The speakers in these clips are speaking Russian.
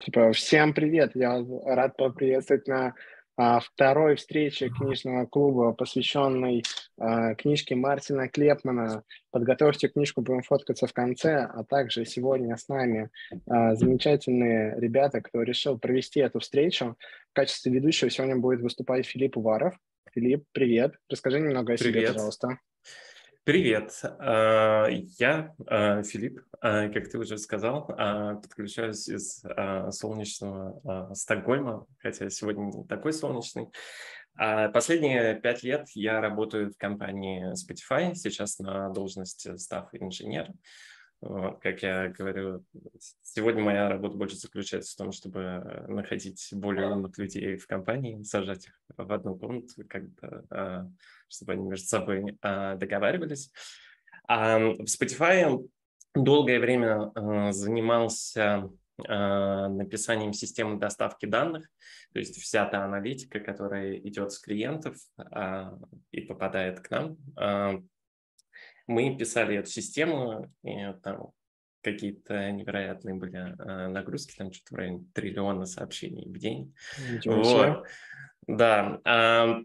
Типа, всем привет! Я рад поприветствовать на а, второй встрече книжного клуба, посвященной а, книжке Мартина Клепмана. Подготовьте книжку, будем фоткаться в конце. А также сегодня с нами а, замечательные ребята, кто решил провести эту встречу. В качестве ведущего сегодня будет выступать Филипп Уваров. Филипп, привет. Расскажи немного о привет. себе, пожалуйста. Привет, а, я а, Филипп, а, как ты уже сказал, подключаюсь из солнечного Стокгольма, хотя сегодня не такой солнечный. Последние пять лет я работаю в компании Spotify, сейчас на должности став-инженера. Вот, как я говорю, сегодня моя работа больше заключается в том, чтобы находить более умных людей в компании, сажать их в одну комнату, как-то, а, чтобы они между собой а, договаривались. А в Spotify долгое время занимался написанием системы доставки данных, то есть вся та аналитика, которая идет с клиентов и попадает к нам, мы писали эту систему, и там какие-то невероятные были э, нагрузки, там что-то в районе триллиона сообщений в день. Вот. Да.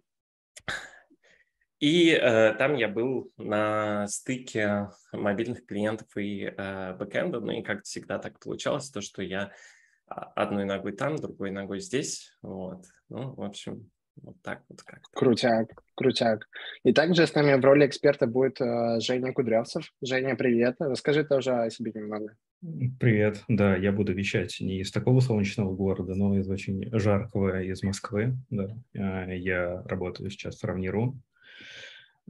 И э, там я был на стыке мобильных клиентов и э, бэкэнда, ну и как всегда так получалось, то, что я одной ногой там, другой ногой здесь, вот. Ну, в общем, вот так вот как. Крутяк, крутяк. И также с нами в роли эксперта будет э, Женя Кудрявцев. Женя, привет. Расскажи тоже о себе немного. Привет. Да, я буду вещать не из такого солнечного города, но из очень жаркого, из Москвы. Да. Э, я работаю сейчас в Равниру.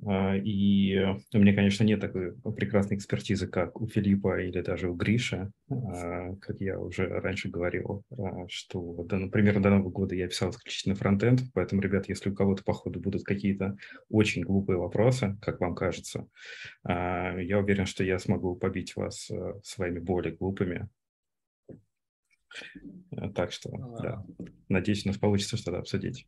А, и у меня, конечно, нет такой прекрасной экспертизы, как у Филиппа или даже у Гриши, а, как я уже раньше говорил, а, что, да, например, до Нового года я писал исключительно фронтенд, поэтому, ребят, если у кого-то по ходу будут какие-то очень глупые вопросы, как вам кажется, я уверен, что я смогу побить вас своими более глупыми. Так что, да, надеюсь, у нас получится что-то обсудить.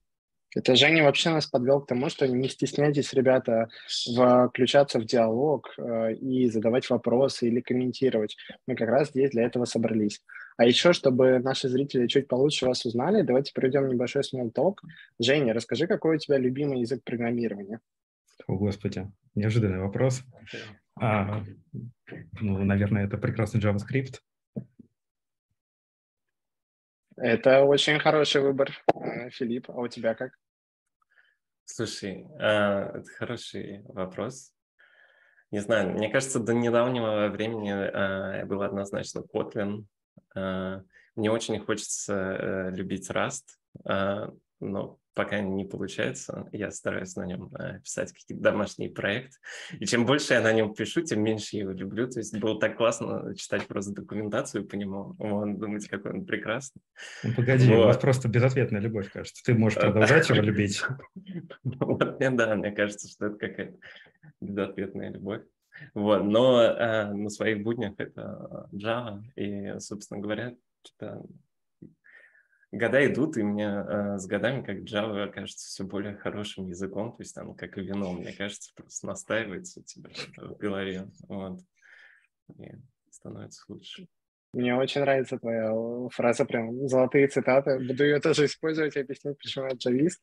Это Женя вообще нас подвел к тому, что не стесняйтесь, ребята, включаться в диалог э, и задавать вопросы или комментировать. Мы как раз здесь для этого собрались. А еще, чтобы наши зрители чуть получше вас узнали, давайте проведем небольшой small talk. Женя, расскажи, какой у тебя любимый язык программирования? О, Господи, неожиданный вопрос. А, ну, наверное, это прекрасный JavaScript. Это очень хороший выбор, э, Филипп. А у тебя как? Слушай, а, это хороший вопрос. Не знаю, мне кажется, до недавнего времени а, был однозначно Kotlin. А, мне очень хочется э, любить Rust, но пока не получается. Я стараюсь на нем э, писать какие-то домашние проекты. И чем больше я на нем пишу, тем меньше я его люблю. То есть было так классно читать просто документацию по нему. Вот, думать, какой он прекрасный. Ну, погоди, вот. у вас просто безответная любовь, кажется. Ты можешь продолжать его любить. Вот, да, мне кажется, что это какая-то безответная любовь. Вот, но э, на своих буднях это Java, и, собственно говоря, года идут, и мне э, с годами, как Java, кажется все более хорошим языком, то есть там, как и вино, мне кажется, просто настаивается у тебя в голове, вот, и становится лучше. Мне очень нравится твоя фраза, прям золотые цитаты. Буду ее тоже использовать и объяснить, почему я джавист.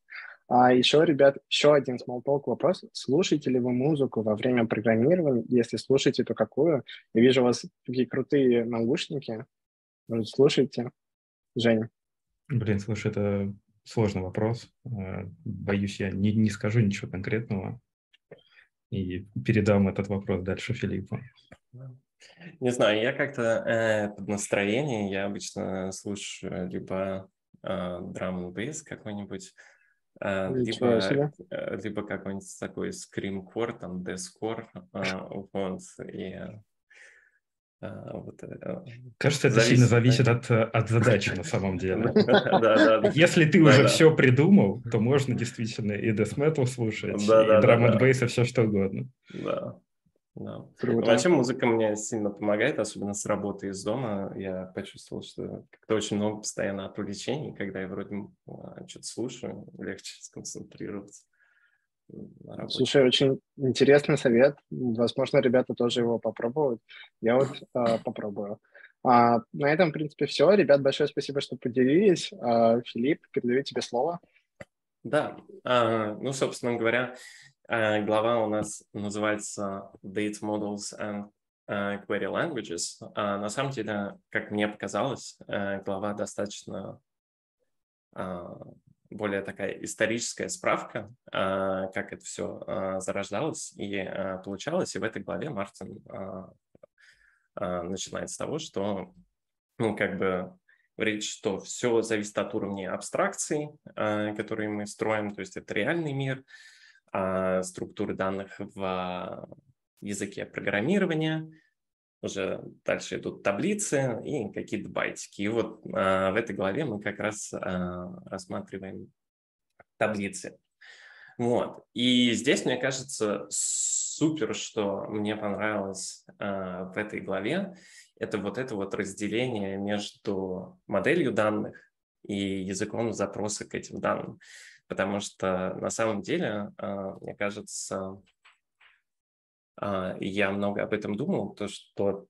А еще, ребят, еще один talk вопрос. Слушаете ли вы музыку во время программирования? Если слушаете, то какую? Я вижу у вас такие крутые наушники. Может, слушайте. Женя. Блин, слушай, это сложный вопрос. Э, боюсь, я не, не скажу ничего конкретного и передам этот вопрос дальше Филиппу. Не знаю, я как-то э, под настроение, я обычно слушаю либо э, драм н бейс какой-нибудь, э, либо, э, либо какой-нибудь такой скрим-кор, там, дескор, э, вот, и вот, э, Кажется, это зависит, сильно зависит от, от задачи на самом деле. Если ты уже все придумал, то можно действительно и death metal слушать, и драм н бейс, и все что угодно. Да. Да. Вообще музыка мне сильно помогает, особенно с работы из дома. Я почувствовал, что как-то очень много постоянно отвлечений, когда я вроде а, что-то слушаю, легче сконцентрироваться. Слушай, очень интересный совет. Возможно, ребята тоже его попробуют. Я вот э, попробую. А, на этом, в принципе, все. Ребят, большое спасибо, что поделились. А, Филипп, передаю тебе слово. Да, а, ну, собственно говоря, а, глава у нас называется Data Models and а, Query Languages. А, на самом деле, как мне показалось, глава достаточно а, более такая историческая справка, а, как это все а, зарождалось и а, получалось. И в этой главе Мартин начинает с того, что, ну, как бы говорит, что все зависит от уровня абстракций, которые мы строим, то есть это реальный мир, структуры данных в языке программирования, уже дальше идут таблицы и какие-то байтики. И вот а, в этой главе мы как раз а, рассматриваем таблицы. Вот. И здесь, мне кажется, супер, что мне понравилось а, в этой главе, это вот это вот разделение между моделью данных и языком запроса к этим данным. Потому что на самом деле, а, мне кажется, я много об этом думал, то что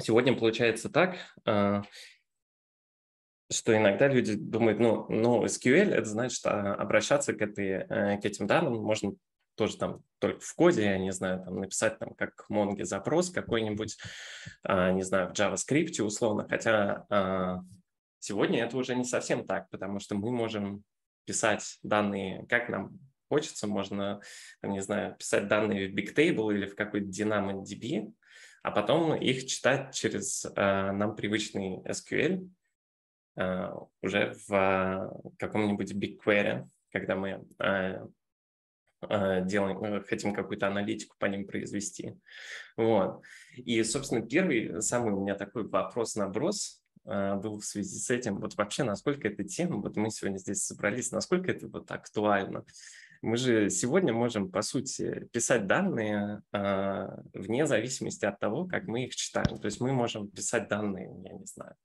сегодня получается так, а, что иногда люди думают, ну, ну SQL это значит а, обращаться к, этой, э, к этим данным можно тоже там только в коде, я не знаю, там написать там как Mongo запрос какой-нибудь, не знаю, в JavaScript условно, хотя сегодня это уже не совсем так, потому что мы можем писать данные, как нам хочется, можно, там, не знаю, писать данные в Bigtable или в какой-то DynamoDB, а потом их читать через э, нам привычный SQL э, уже в э, каком-нибудь BigQuery, когда мы э, э, делаем, э, хотим какую-то аналитику по ним произвести. Вот. И, собственно, первый, самый у меня такой вопрос-наброс э, был в связи с этим, вот вообще, насколько эта тема, вот мы сегодня здесь собрались, насколько это вот актуально. Мы же сегодня можем, по сути, писать данные э, вне зависимости от того, как мы их читаем. То есть мы можем писать данные, я не знаю,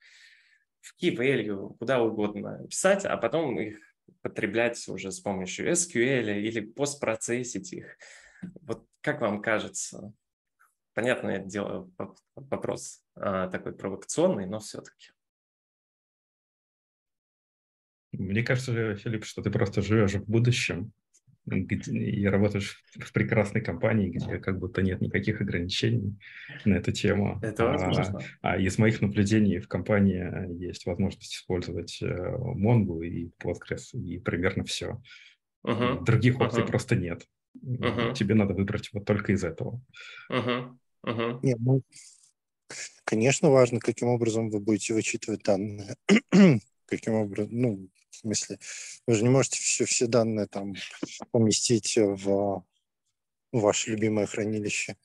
в key value, куда угодно писать, а потом их потреблять уже с помощью SQL или постпроцессить их. Вот как вам кажется? Понятное дело, вопрос а, такой провокационный, но все-таки. Мне кажется, Филипп, что ты просто живешь в будущем, и работаешь в прекрасной компании, где как будто нет никаких ограничений на эту тему. Это возможно. А, а из моих наблюдений в компании есть возможность использовать э, Mongo и Postgres и примерно все. Uh-huh. Других опций uh-huh. просто нет. Uh-huh. Тебе надо выбрать вот только из этого. Uh-huh. Uh-huh. Не, ну, конечно, важно, каким образом вы будете вычитывать данные. Каким образом, ну, в смысле, вы же не можете все, все данные там поместить в, в ваше любимое хранилище.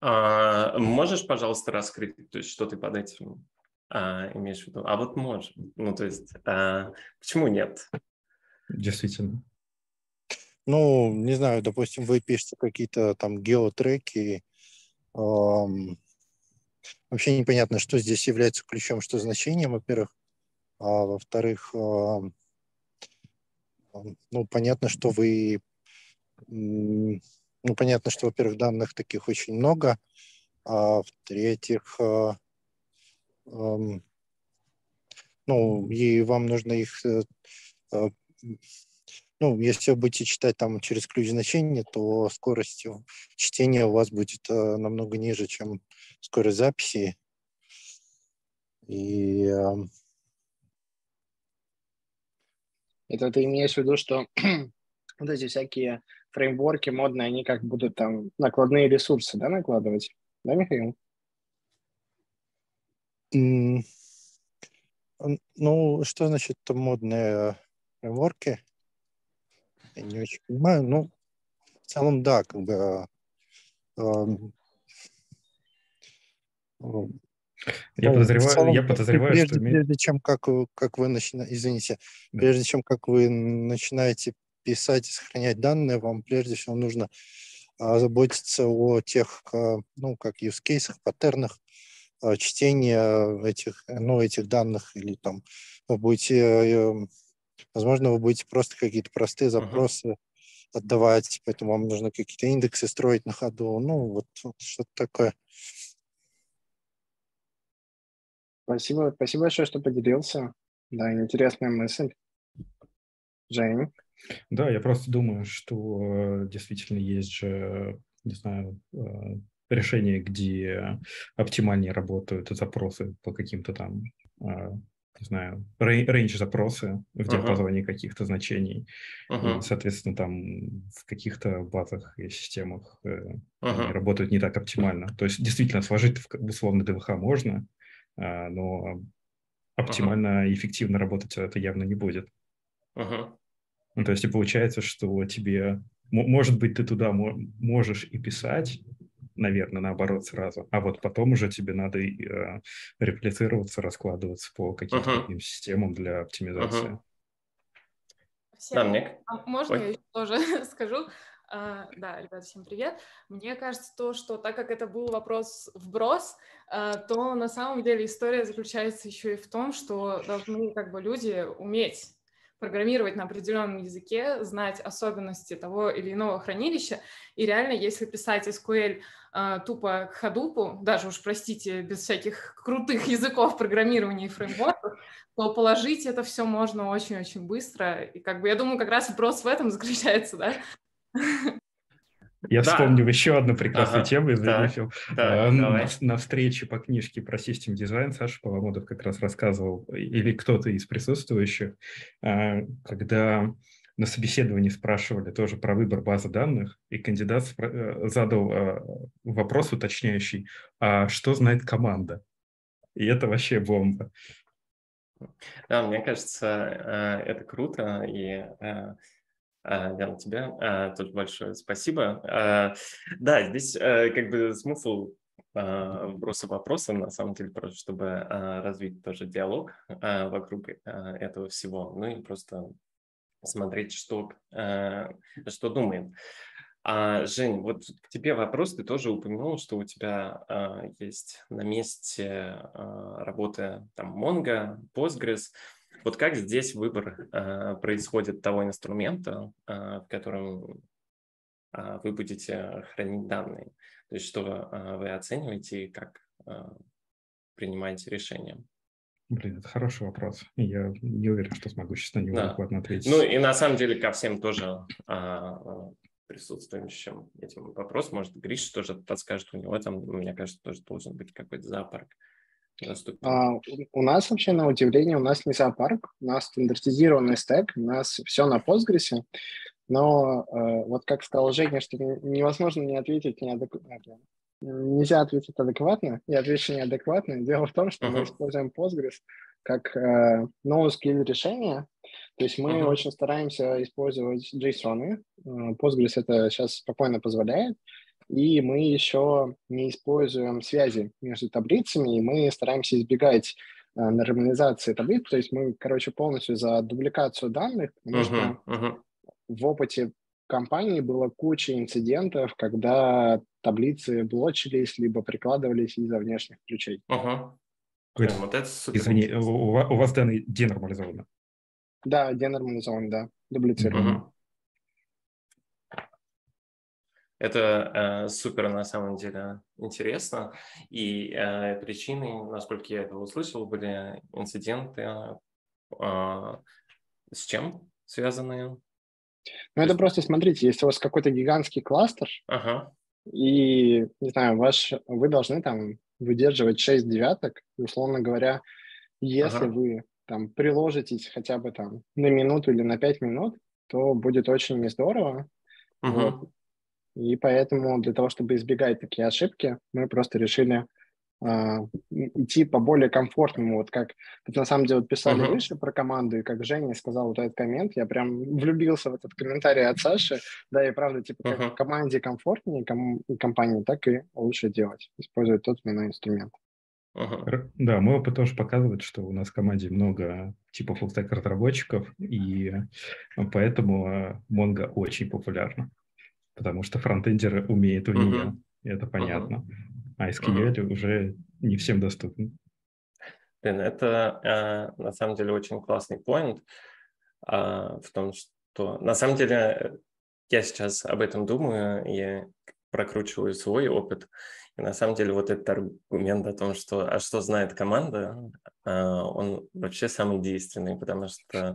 А, можешь, пожалуйста, раскрыть, то есть что ты под этим а, имеешь в виду? А вот можешь. Ну, то есть, а, почему нет? Действительно. Ну, не знаю, допустим, вы пишете какие-то там геотреки, эм, вообще непонятно, что здесь является ключом, что значением, во-первых. А во-вторых, ну, понятно, что вы, ну, понятно, что, во-первых, данных таких очень много, а в-третьих, а, ну, и вам нужно их, э, а, ну, если вы будете читать там через ключ значения, то скорость чтения у вас будет э, намного ниже, чем скорость записи. И Это ты имеешь в виду, что вот эти всякие фреймворки модные, они как будут там накладные ресурсы, да, накладывать? Да, Михаил? Mm. Ну, что значит модные фреймворки? Я не очень понимаю. Ну, в целом, да, как бы э, э, я ну, подозреваю, целом, я подозреваю прежде, что... Прежде чем как, как вы начинаете, извините, да. прежде чем как вы начинаете писать и сохранять данные, вам прежде всего нужно заботиться о тех, а, ну, как use cases, паттернах, а, чтения этих, ну, этих данных, или там вы будете, э, возможно, вы будете просто какие-то простые запросы uh-huh. отдавать, поэтому вам нужно какие-то индексы строить на ходу, ну, вот что-то такое. Спасибо, спасибо большое, что поделился. Да, интересная мысль. Жень? Да, я просто думаю, что э, действительно есть же, не знаю, э, решения, где оптимальнее работают запросы по каким-то там, э, не знаю, рейндж запросы в диапазоне uh-huh. каких-то значений. Uh-huh. И, соответственно, там в каких-то базах и системах uh-huh. работают не так оптимально. То есть действительно сложить в условно ДВХ можно, но оптимально и эффективно работать это явно не будет. Uh-huh. Ну, то есть и получается, что тебе, может быть, ты туда можешь и писать, наверное, наоборот сразу, а вот потом уже тебе надо э, реплицироваться, раскладываться по каким-то uh-huh. таким системам для оптимизации. Uh-huh. Всем... Да, мне... А можно Ой. я тоже скажу? Uh, да, ребята, всем привет. Мне кажется, то, что так как это был вопрос вброс, uh, то на самом деле история заключается еще и в том, что должны как бы люди уметь программировать на определенном языке, знать особенности того или иного хранилища. И реально, если писать SQL э, тупо к Hadoop, даже уж, простите, без всяких крутых языков программирования и фреймворков, то положить это все можно очень-очень быстро. И как бы я думаю, как раз вопрос в этом заключается, да? Я да. вспомнил еще одну прекрасную ага. тему, извини, да. а, на, на встрече по книжке про систем дизайн Саша Поломодов как раз рассказывал, или кто-то из присутствующих, а, когда на собеседовании спрашивали тоже про выбор базы данных, и кандидат э, задал а, вопрос уточняющий, а что знает команда? И это вообще бомба. Да, мне кажется, э, это круто, и э, Яна, тебе тоже большое спасибо. Да, здесь э, как бы смысл вброса вопроса, на самом деле, просто чтобы развить тоже диалог вокруг э, этого всего, ну и просто смотреть, что, э, что думает. А, Жень, вот к тебе вопрос. Ты тоже упомянул, что у тебя а, есть на месте а, работы там Mongo, Postgres. Вот как здесь выбор э, происходит того инструмента, э, в котором э, вы будете хранить данные? То есть что э, вы оцениваете и как э, принимаете решение? Блин, это хороший вопрос. Я не уверен, что смогу сейчас на него да. адекватно ответить. Ну и на самом деле ко всем тоже а, присутствующим этим вопрос. Может, Гриш тоже подскажет, у него там, мне кажется, тоже должен быть какой-то зоопарк. А, у нас вообще, на удивление, у нас не зоопарк, у нас стандартизированный стек, у нас все на Postgres, но э, вот как сказал Женя, что невозможно не ответить неадекватно. Нельзя ответить адекватно, я отвечу неадекватно. Дело в том, что uh-huh. мы используем Postgres как э, NoSQL решение, то есть мы uh-huh. очень стараемся использовать JSON. Э, Postgres это сейчас спокойно позволяет, и мы еще не используем связи между таблицами, и мы стараемся избегать э, нормализации таблиц, то есть мы, короче, полностью за дубликацию данных, потому uh-huh, что uh-huh. в опыте компании было куча инцидентов, когда таблицы блочились, либо прикладывались из-за внешних ключей. Uh-huh. вот это Извини, у, у вас данные денормализованы? Да, денормализованы, да, дублицированы. Uh-huh. Это э, супер на самом деле интересно. И э, причины, насколько я это услышал, были инциденты э, с чем связанные? Ну, это просто, смотрите, если у вас какой-то гигантский кластер, ага. и, не знаю, ваш, вы должны там выдерживать 6 девяток, условно говоря, если ага. вы там приложитесь хотя бы там на минуту или на 5 минут, то будет очень нездорово. Угу. Вот. И поэтому для того, чтобы избегать такие ошибки, мы просто решили э, идти по более комфортному, вот как тут на самом деле писали uh-huh. выше про команду, и как Женя сказал вот этот коммент, я прям влюбился в этот комментарий от Саши, да, и правда, типа, как uh-huh. команде комфортнее ком- компании, так и лучше делать, использовать тот или иной инструмент. Uh-huh. Да, мой опыт тоже показывает, что у нас в команде много типа фуллстек разработчиков, и поэтому Mongo очень популярна потому что фронтендеры умеют в нее, uh-huh. это понятно. Uh-huh. А SQL uh-huh. уже не всем доступен. Блин, это э, на самом деле очень классный поинт э, в том, что на самом деле я сейчас об этом думаю, и прокручиваю свой опыт. И на самом деле вот этот аргумент о том, что а что знает команда, он вообще самый действенный, потому что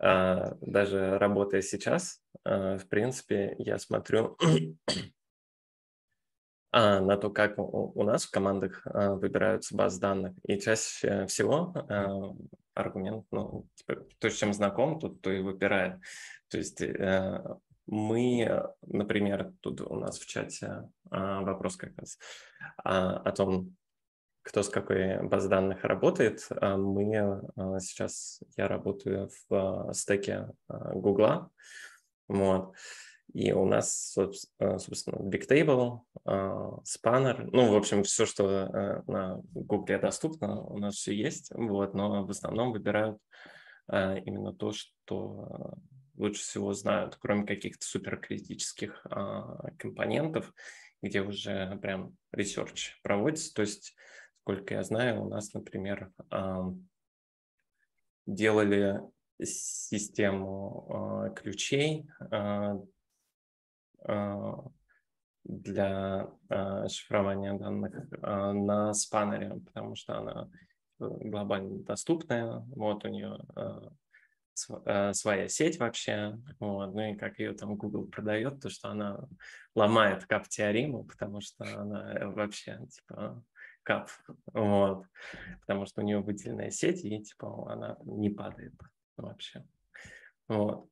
даже работая сейчас, в принципе, я смотрю а, на то, как у, нас в командах а, выбираются базы данных. И чаще всего а, аргумент, ну, типа, то, с чем знаком, тут то и выбирает. То есть а, мы, например, тут у нас в чате а, вопрос как раз а, о том, кто с какой базой данных работает. А, мы а, сейчас, я работаю в а, стеке Гугла, вот, и у нас, собственно, Bigtable, Spanner, ну, в общем, все, что э, на Google доступно, у нас все есть, вот, но в основном выбирают именно то, что лучше всего знают, кроме каких-то суперкритических компонентов, где уже прям research проводится. То есть, сколько я знаю, у нас, например, делали систему ключей а, для а, шифрования данных а, на Spanner е, потому что она э, глобально доступная, вот у нее своя сеть вообще, вот, ну и как ее там Google продает, то что она ломает кап-теорему, потому что она э, вообще типа кап, вот, потому что у нее выделенная сеть и типа она не падает вообще, вот.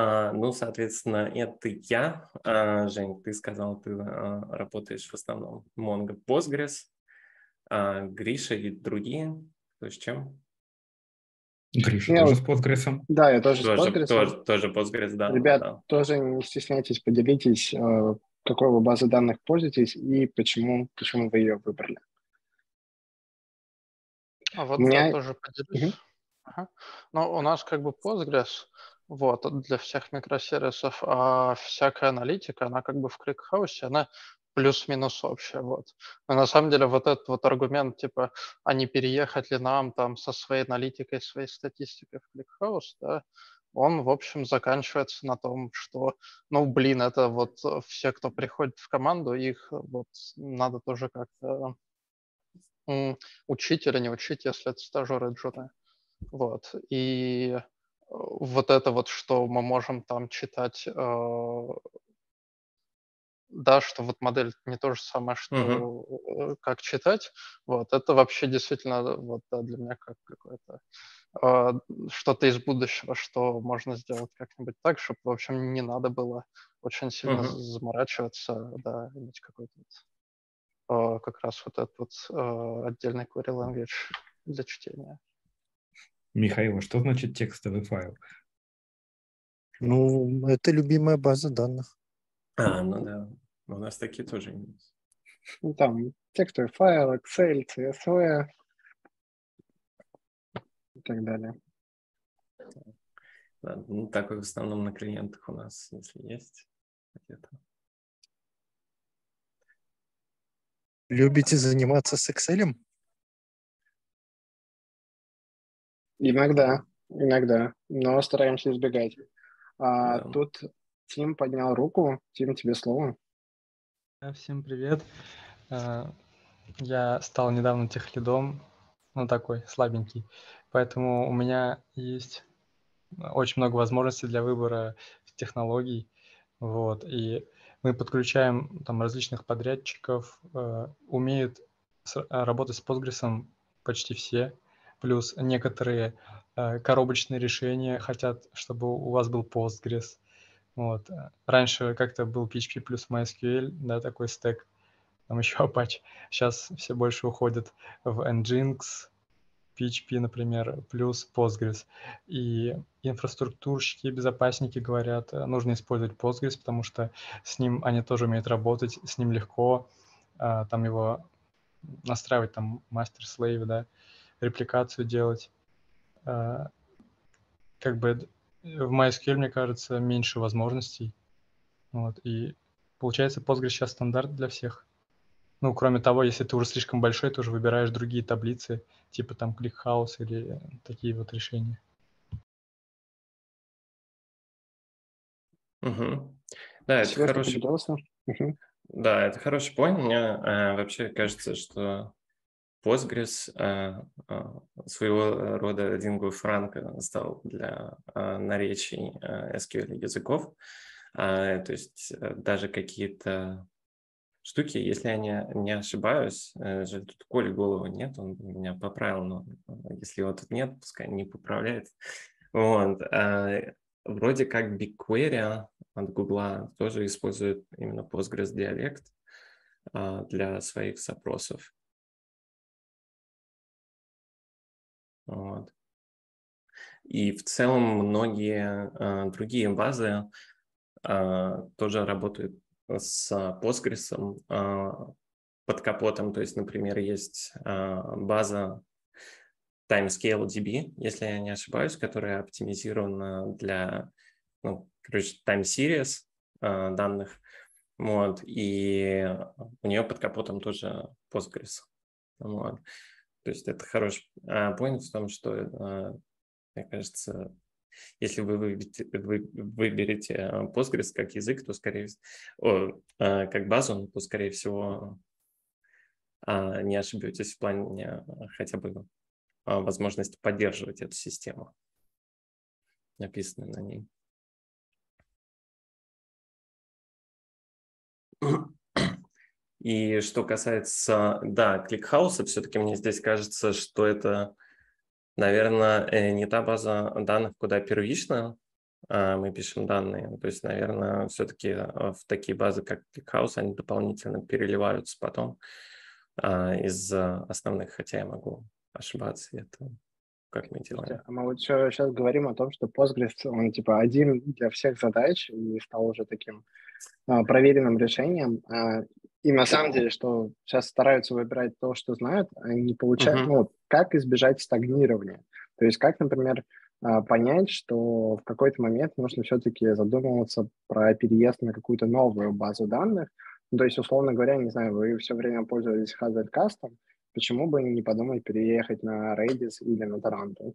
А, ну, соответственно, это я. А, Жень, ты сказал, ты а, работаешь в основном Mongo Postgres, а, Гриша и другие. То с чем? Гриша я тоже с Postgres. Да, я тоже, тоже с Postgres. Тоже, тоже Postgres, да. Ребят, да. тоже не стесняйтесь, поделитесь, э, какой вы базой данных пользуетесь и почему, почему вы ее выбрали. А вот меня... я тоже поделюсь. Угу. Ага. Ну, у нас как бы Postgres – вот, для всех микросервисов, а всякая аналитика, она как бы в кликхаусе, она плюс-минус общая, вот. Но на самом деле вот этот вот аргумент, типа, а не переехать ли нам там со своей аналитикой, своей статистикой в ClickHouse, да, он, в общем, заканчивается на том, что, ну, блин, это вот все, кто приходит в команду, их вот надо тоже как-то учить или не учить, если это стажеры джуны. Вот. И вот это вот, что мы можем там читать, э, да, что вот модель не то же самое, что uh-huh. как читать, вот, это вообще действительно вот да, для меня как какое-то э, что-то из будущего, что можно сделать как-нибудь так, чтобы, в общем, не надо было очень сильно uh-huh. заморачиваться, да, иметь какой-то вот, э, как раз вот этот вот э, отдельный query language для чтения. Михаил, что значит текстовый файл? Ну, это любимая база данных. А, ну да. У нас такие тоже есть. Ну, там текстовый файл, Excel, CSV и так далее. Да, ну, такой в основном на клиентах у нас, если есть где-то. Любите заниматься с Excel? Иногда, иногда, но стараемся избегать. А, да. Тут Тим поднял руку. Тим, тебе слово. Всем привет. А, я стал недавно техлидом, ну такой слабенький, поэтому у меня есть очень много возможностей для выбора технологий, вот, и мы подключаем там различных подрядчиков, э, умеют работать с Postgres почти все, плюс некоторые э, коробочные решения хотят, чтобы у вас был Postgres. Вот. Раньше как-то был PHP плюс MySQL, да, такой стек, там еще Apache. Сейчас все больше уходят в Nginx, PHP, например, плюс Postgres. И инфраструктурщики, безопасники говорят, э, нужно использовать Postgres, потому что с ним они тоже умеют работать, с ним легко, а, там его настраивать, там, мастер-слейв, да, репликацию делать. А, как бы в MySQL, мне кажется, меньше возможностей. Вот, и получается Postgres сейчас стандарт для всех. Ну, кроме того, если ты уже слишком большой, ты уже выбираешь другие таблицы, типа там ClickHouse или такие вот решения. Угу. Да, это хороший... Угу. Да, это хороший point. Мне э, вообще кажется, что Postgres э, э, своего рода lingua franca стал для э, наречий э, SQL языков. Э, то есть э, даже какие-то штуки, если я не, не ошибаюсь, э, же тут Коли голову нет, он меня поправил, но э, если его тут нет, пускай не поправляет. Вот. Э, вроде как BigQuery от Гугла тоже использует именно Postgres диалект для своих запросов. Вот. И в целом многие э, другие базы э, тоже работают с Postgres э, под капотом. То есть, например, есть э, база Timescale DB, если я не ошибаюсь, которая оптимизирована для, ну, короче, time series э, данных. Вот, и у нее под капотом тоже Postgres. Вот. То есть это хороший а, point в том, что, а, мне кажется, если вы выберете, вы выберете Postgres как язык, то скорее о, а, как базу, то скорее всего а, не ошибетесь в плане хотя бы а, возможности поддерживать эту систему, написанную на ней. И что касается, да, ClickHouse а, все-таки мне здесь кажется, что это, наверное, э, не та база данных, куда первично а, мы пишем данные. То есть, наверное, все-таки а, в такие базы, как ClickHouse, они дополнительно переливаются потом а, из основных, хотя я могу ошибаться. Это как мы делаем. Мы вот сейчас говорим о том, что Postgres, он типа один для всех задач и стал уже таким проверенным решением. И на самом деле, что сейчас стараются выбирать то, что знают, а не получают, uh-huh. ну, как избежать стагнирования. То есть как, например, а, понять, что в какой-то момент нужно все-таки задумываться про переезд на какую-то новую базу данных. Ну, то есть, условно говоря, не знаю, вы все время пользовались Hazard Custom, почему бы не подумать переехать на Redis или на Toronto?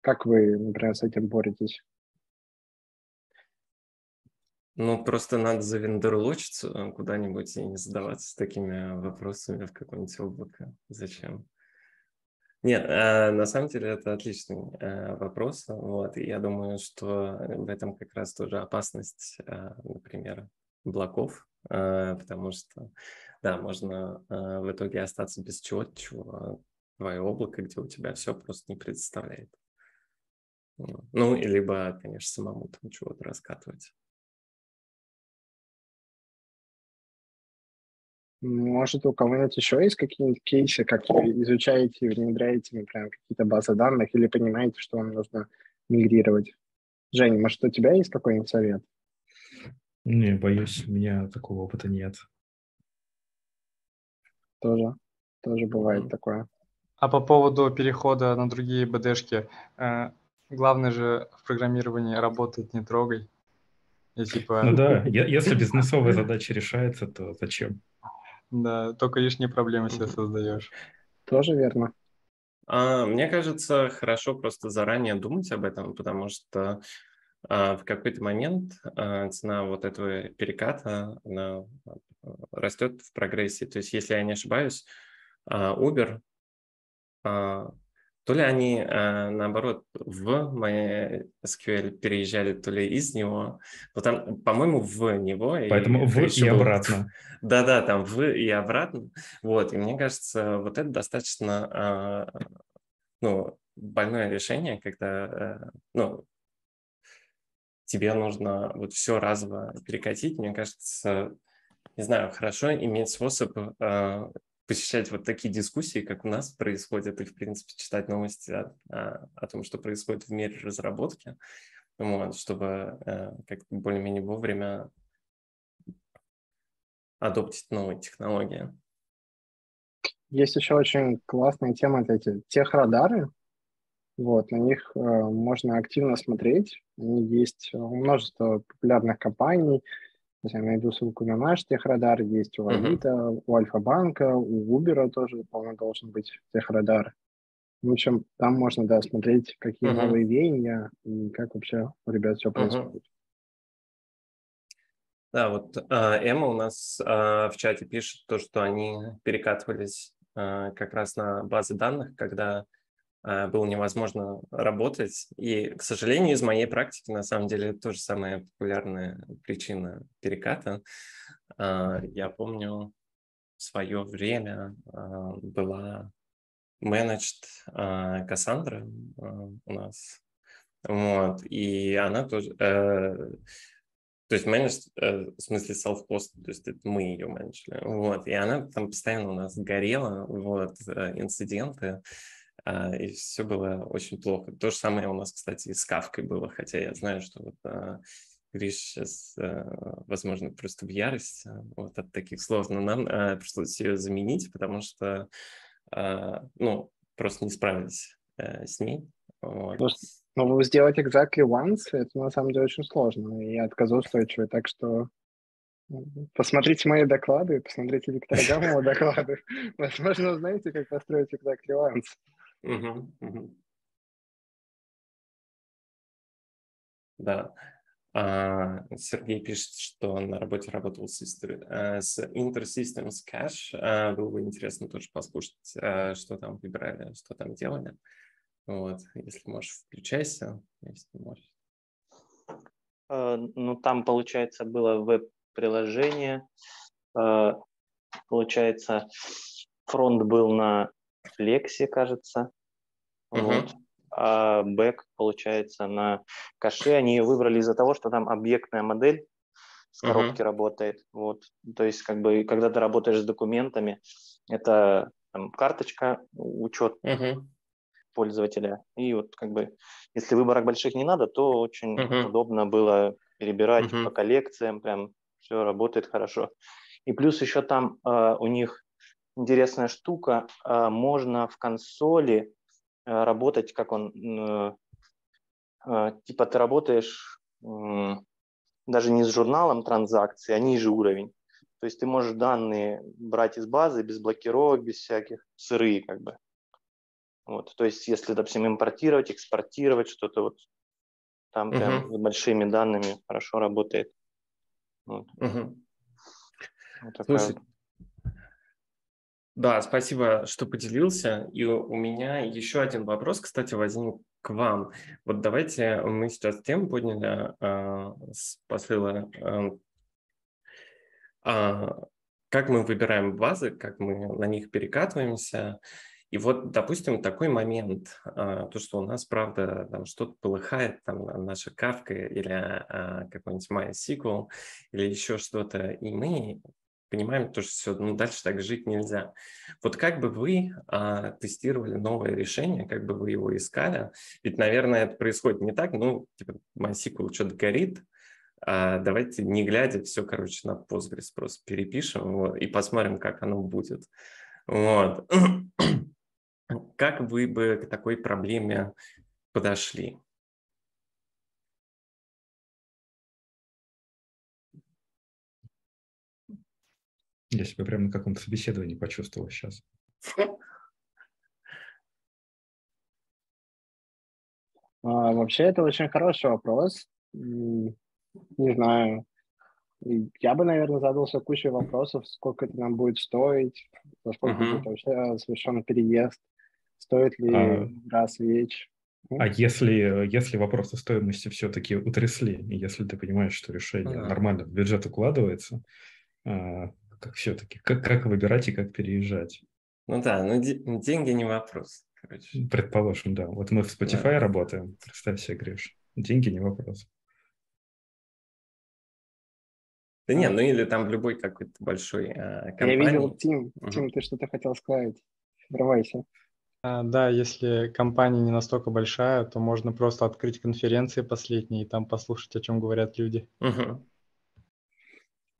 Как вы, например, с этим боретесь? Ну, просто надо завендорлочиться э, куда-нибудь и не задаваться такими вопросами в какое-нибудь облако. Зачем? Нет, э, на самом деле это отличный э, вопрос. Вот, и я думаю, что в этом как раз тоже опасность, например, блоков, э, потому что, да, можно в итоге остаться без чего-то, чего твое облако, где у тебя все просто не представляет. Ну, и либо, конечно, самому там чего-то раскатывать. Может, у кого-нибудь еще есть какие-нибудь кейсы, как вы изучаете, внедряете, например, какие-то базы данных или понимаете, что вам нужно мигрировать? Женя, может, у тебя есть какой-нибудь совет? Не, боюсь, у меня такого опыта нет. Тоже, тоже бывает такое. А по поводу перехода на другие БДшки, э, главное же в программировании работать не трогай. И, типа... Ну да, если бизнесовая задача решается, то зачем? Да, только лишние проблемы себе создаешь. Тоже верно. А, мне кажется, хорошо просто заранее думать об этом, потому что а, в какой-то момент а, цена вот этого переката она растет в прогрессии. То есть, если я не ошибаюсь, а, Uber а, то ли они, э, наоборот, в MySQL переезжали, то ли из него. Но там, по-моему, в него. Поэтому и, в и обратно. Да-да, там в и обратно. Вот, и мне кажется, вот это достаточно, э, ну, больное решение, когда, э, ну, тебе нужно вот все разово перекатить. Мне кажется, не знаю, хорошо иметь способ посещать вот такие дискуссии, как у нас происходят, и, в принципе, читать новости о, о, о том, что происходит в мире разработки, вот, чтобы э, как-то более-менее вовремя адоптить новые технологии. Есть еще очень классная тема, это эти техрадары. Вот, на них э, можно активно смотреть. Они есть у множества популярных компаний, я найду ссылку на наш техрадар, есть у Авито, uh-huh. у Альфа-банка, у Uber тоже, по-моему, должен быть техрадар. В общем, там можно, да, смотреть, какие uh-huh. новые веяния и как вообще у ребят все происходит. Uh-huh. Да, вот а, Эмма у нас а, в чате пишет то, что они перекатывались а, как раз на базы данных, когда было невозможно работать. И, к сожалению, из моей практики, на самом деле, это тоже самая популярная причина переката. Я помню, в свое время была managed Кассандра у нас. Вот, и она тоже э, то есть менедж, э, в смысле self-post, то есть это мы ее менеджили. Вот, и она там постоянно у нас горела, вот, э, инциденты, а, и все было очень плохо. То же самое у нас, кстати, и с Кавкой было, хотя я знаю, что вот а, Гриш сейчас, э, возможно, просто в ярости вот от таких слов, но нам пришлось ее заменить, потому что, а, ну, просто не справились с ней. Вот. Но сделать exactly once, это на самом деле очень сложно и отказоустойчиво. Так что посмотрите мои доклады, посмотрите Виктора Гамова доклады. Возможно, узнаете, как построить exactly once. Да. А, Сергей пишет, что на работе работал с, э, с InterSystems Cache. А, было бы интересно тоже послушать, э, что там выбирали, что там делали. Вот, если можешь, включайся, если можешь. Э, ну, там, получается, было веб-приложение. Получается, фронт был на Flex, кажется. Uh-huh. Вот. А бэк, получается, на каше. Они ее выбрали из-за того, что там объектная модель с коробки uh-huh. работает. Вот. То есть, как бы, когда ты работаешь с документами, это там, карточка, учет uh-huh пользователя. И вот как бы, если выборок больших не надо, то очень uh-huh. удобно было перебирать uh-huh. по коллекциям, прям все работает хорошо. И плюс еще там э, у них интересная штука, э, можно в консоли э, работать, как он, э, э, типа ты работаешь даже не с журналом транзакций, а ниже уровень. То есть ты можешь данные брать из базы без блокировок, без всяких, сырые как бы. Вот, то есть, если, допустим, импортировать, экспортировать что-то, вот там uh-huh. прям с большими данными хорошо работает. Вот. Uh-huh. Вот Слушай, да, спасибо, что поделился. И у меня еще один вопрос, кстати, возник к вам. Вот давайте мы сейчас тему подняли э, посыла, э, э, как мы выбираем базы, как мы на них перекатываемся. И вот, допустим, такой момент, а, то, что у нас, правда, там что-то полыхает, там наша кавка или а, какой-нибудь MySQL или еще что-то, и мы понимаем, то, что все, ну, дальше так жить нельзя. Вот как бы вы а, тестировали новое решение, как бы вы его искали? Ведь, наверное, это происходит не так, ну, типа, MySQL что-то горит, а давайте, не глядя, все, короче, на Postgres просто перепишем вот, и посмотрим, как оно будет. Вот. Как вы бы к такой проблеме подошли? Я себя прямо на каком-то собеседовании почувствовал сейчас. А, вообще, это очень хороший вопрос. Не знаю. Я бы, наверное, задался кучей вопросов, сколько это нам будет стоить, за сколько uh-huh. будет вообще совершенно переезд. Стоит ли а, раз в вечер? А если, если вопросы стоимости все-таки утрясли, и если ты понимаешь, что решение а. нормально в бюджет укладывается, а, как все-таки, как, как выбирать и как переезжать? Ну да, ну деньги не вопрос. Короче. Предположим, да. Вот мы в Spotify да. работаем, представь себе, Гриш. Деньги не вопрос. Да нет, ну или там в любой какой-то большой э, компании. Я видел, Тим, угу. Тим, ты что-то хотел сказать. Врывайся. А, да, если компания не настолько большая, то можно просто открыть конференции последние и там послушать, о чем говорят люди. Угу.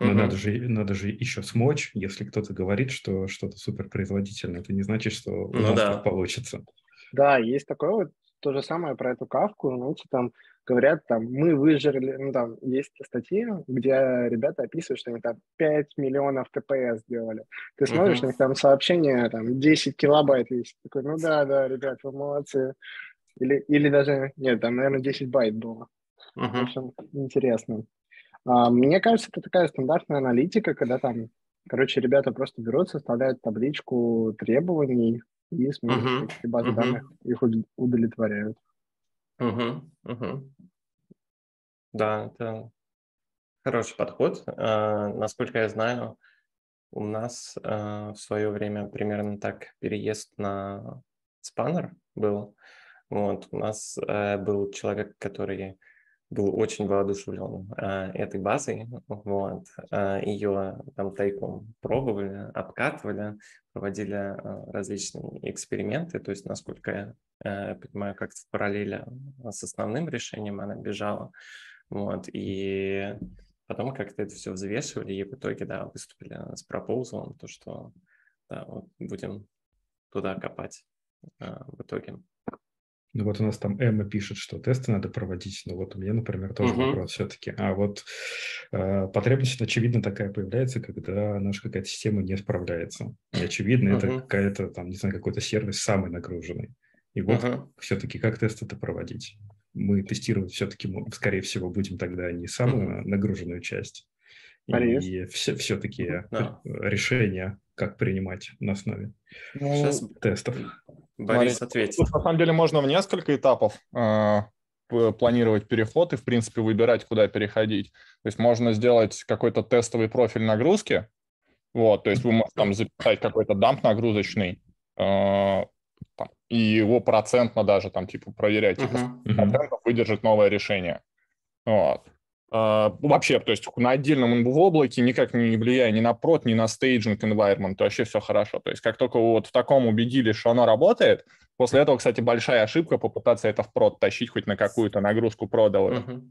Но угу. надо, же, надо же еще смочь, если кто-то говорит, что что-то суперпроизводительное, это не значит, что у ну, нас да. так получится. Да, есть такое вот то же самое про эту кавку, знаете, там говорят, там, мы выжрали, ну, там, есть статьи, где ребята описывают, что они там 5 миллионов ТПС сделали. Ты смотришь, uh-huh. у них там сообщение, там, 10 килобайт есть. Такой, ну да, да, ребят, вы молодцы. Или, или даже, нет, там, наверное, 10 байт было. Uh-huh. В общем, интересно. А, мне кажется, это такая стандартная аналитика, когда там, короче, ребята просто берут, составляют табличку требований и с uh-huh. базы uh-huh. данных их удовлетворяют. Uh-huh. Uh-huh. Да, это хороший подход. А, насколько я знаю, у нас а, в свое время примерно так переезд на спаннер был. Вот, у нас э, был человек, который был очень воодушевлен э, этой базой. Вот, э, ее там тайком пробовали, обкатывали, проводили э, различные эксперименты. То есть, насколько я э, понимаю, как в параллели с основным решением она бежала. Вот, и потом как-то это все взвешивали, и в итоге, да, выступили с пропозалом, то, что да, вот будем туда копать э, в итоге. Ну вот у нас там Эмма пишет, что тесты надо проводить, но вот у меня, например, тоже uh-huh. вопрос все-таки. А вот э, потребность, очевидно, такая появляется, когда наша какая-то система не справляется. И, очевидно, uh-huh. это какая-то там, не знаю, какой-то сервис самый нагруженный. И вот uh-huh. все-таки как тест это проводить? Мы тестировать все-таки, скорее всего, будем тогда не самую uh-huh. нагруженную часть, Борис. и все, все-таки да. решения, как принимать на основе ну, тестов. Борис ответит. Тут, на самом деле можно в несколько этапов э, планировать переход и, в принципе, выбирать, куда переходить. То есть можно сделать какой-то тестовый профиль нагрузки, вот, то есть вы можете там записать какой-то дамп нагрузочный, э, там, и его процентно даже там типа проверять, типа, uh-huh. выдержит новое решение. Вот. А, вообще, то есть на отдельном в облаке никак не влияя ни на прод, ни на staging environment, вообще все хорошо. То есть как только вы вот в таком убедились, что оно работает, после этого, кстати, большая ошибка попытаться это в прод тащить хоть на какую-то нагрузку продовую,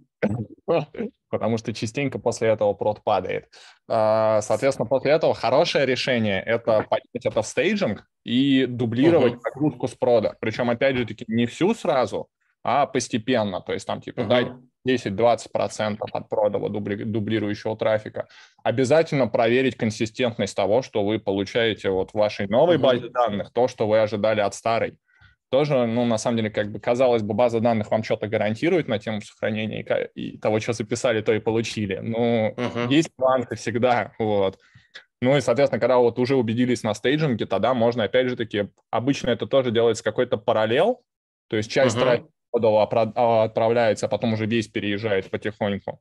uh-huh. потому что частенько после этого прод падает. А, соответственно, после этого хорошее решение – это поднять это в staging и дублировать uh-huh. нагрузку с прода. Причем, опять же таки, не всю сразу, а постепенно. То есть там типа uh-huh. дать 10-20% от продава дубли, дублирующего трафика. Обязательно проверить консистентность того, что вы получаете вот в вашей новой базе данных, то, что вы ожидали от старой. Тоже, ну, на самом деле, как бы казалось бы, база данных вам что-то гарантирует на тему сохранения и, и того, что записали, то и получили. Ну, uh-huh. есть нюансы всегда, вот. Ну и, соответственно, когда вот уже убедились на стейджинге, тогда можно, опять же таки, обычно это тоже делается какой-то параллел, то есть часть uh-huh. трафика отправляется, а потом уже весь переезжает потихоньку.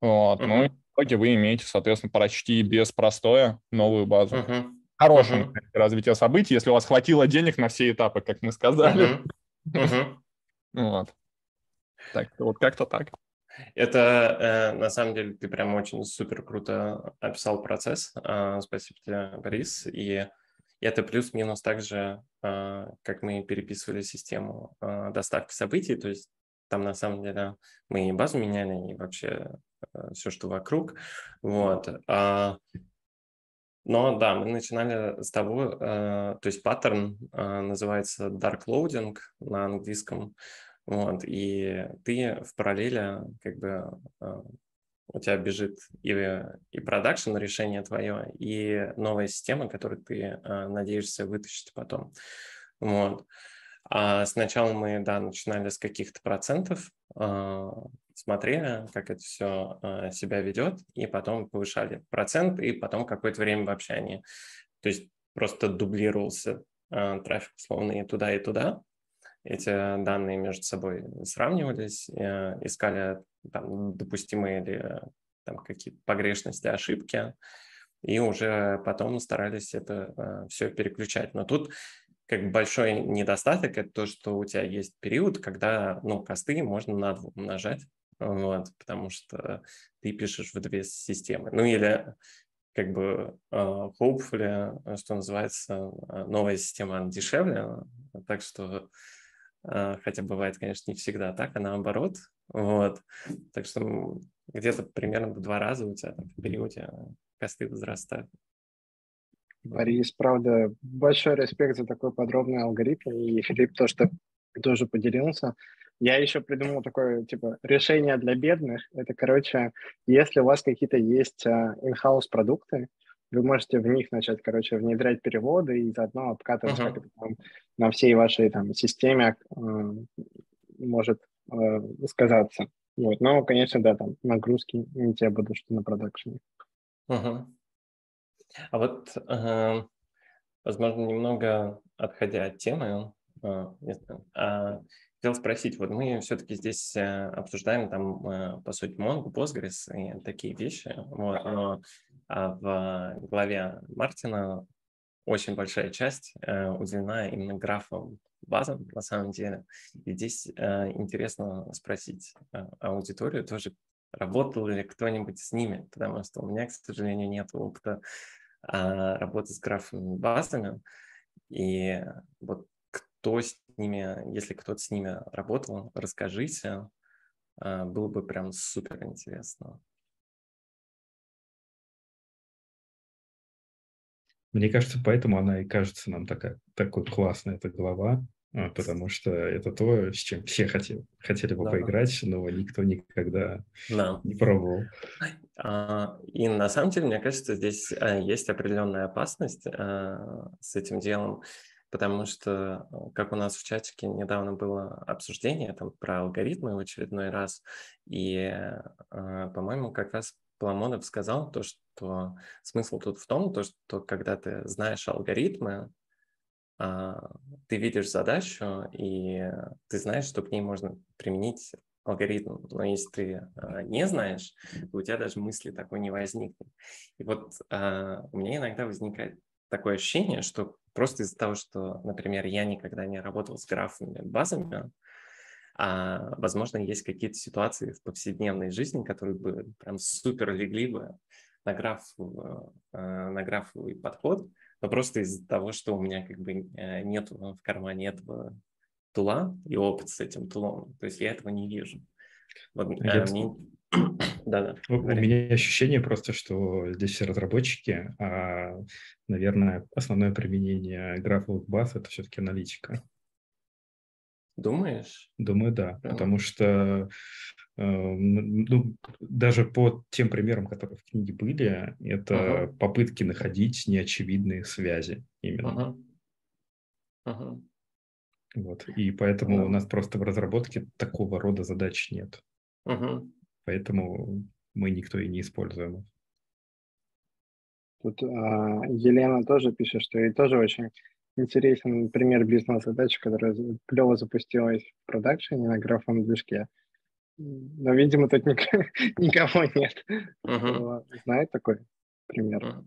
Вот. Uh-huh. Ну и в итоге вы имеете, соответственно, почти без простоя новую базу. Uh-huh. Хорошее uh-huh. развитие событий, если у вас хватило денег на все этапы, как мы сказали. Uh-huh. вот. Так, вот как-то так. Это э, на самом деле ты прям очень супер круто описал процесс. Э, спасибо тебе, Борис. И это плюс-минус также, а, как мы переписывали систему а, доставки событий, то есть там на самом деле мы и базу меняли, и вообще а, все, что вокруг. Вот. Но да, мы начинали с того, то есть паттерн называется dark loading на английском, вот, и ты в параллели как бы у тебя бежит и, и продакшн решение твое, и новая система, которую ты э, надеешься вытащить потом. Вот. А сначала мы, да, начинали с каких-то процентов, э, смотрели, как это все э, себя ведет, и потом повышали процент, и потом какое-то время вообще они, то есть просто дублировался э, трафик, условно, и туда, и туда, эти данные между собой сравнивались, э, искали там, допустимые ли там, какие-то погрешности, ошибки, и уже потом старались это э, все переключать. Но тут как большой недостаток это то, что у тебя есть период, когда ну, косты можно на два умножать, вот, потому что ты пишешь в две системы. Ну или как бы uh, hopefully, что называется, новая система дешевле, так что хотя бывает, конечно, не всегда так, а наоборот, вот. Так что где-то примерно в два раза у тебя там, в периоде косты возрастают. Борис, правда, большой респект за такой подробный алгоритм, и Филипп то, что тоже поделился. Я еще придумал такое, типа, решение для бедных. Это, короче, если у вас какие-то есть in-house продукты, вы можете в них начать, короче, внедрять переводы и заодно обкатывать, uh-huh. как это там на всей вашей там системе э, может э, сказаться. Вот. Но, конечно, да, там нагрузки не те будут, что на продакшене. Угу. А вот, э, возможно, немного отходя от темы, э, хотел спросить, вот мы все-таки здесь обсуждаем там, по сути, Mongo, Postgres и такие вещи, вот, но а в главе Мартина очень большая часть э, уделена именно графам базам, на самом деле. И здесь интересно спросить аудиторию тоже, работал ли кто-нибудь с ними, потому что у меня, к сожалению, нет опыта а, работы с графовыми базами. И вот кто с ними, если кто-то с ними работал, расскажите. А, было бы прям супер интересно. Мне кажется, поэтому она и кажется нам такая, такой классная эта глава, а, потому что это то, с чем все хотели, хотели бы да. поиграть, но никто никогда да. не пробовал. А, и на самом деле, мне кажется, здесь а, есть определенная опасность с этим делом, потому что, как у нас в чатике недавно было обсуждение там, про алгоритмы в очередной раз, и, по-моему, как раз Паламонов сказал то, что смысл тут в том, то, что когда ты знаешь алгоритмы, а, ты видишь задачу, и ты знаешь, что к ней можно применить алгоритм. Но если ты а, не знаешь, то у тебя даже мысли такой не возникнет. И вот а, у меня иногда возникает такое ощущение, что просто из-за того, что, например, я никогда не работал с графами, базами, а, возможно, есть какие-то ситуации в повседневной жизни, которые бы прям супер легли бы на, граф, на графовый подход, но просто из-за того, что у меня как бы э, нет в кармане этого тула и опыт с этим тулом. То есть я этого не вижу. Вот, я... а, мне... да, да. У, у меня ощущение просто, что здесь все разработчики, а, наверное, основное применение графовых баз – это все-таки аналитика. Думаешь? Думаю, да. Mm. Потому что Эм, ну, даже по тем примерам, которые в книге были, это uh-huh. попытки находить неочевидные связи именно. Uh-huh. Uh-huh. Вот. И поэтому uh-huh. у нас просто в разработке такого рода задач нет. Uh-huh. Поэтому мы никто и не используем. Тут а, Елена тоже пишет, что ей тоже очень интересен пример бизнес-задачи, которая клево запустилась в продакшене на графом движке. Но, видимо, тут ник- никого нет. Uh-huh. Знает такой пример? Uh-huh.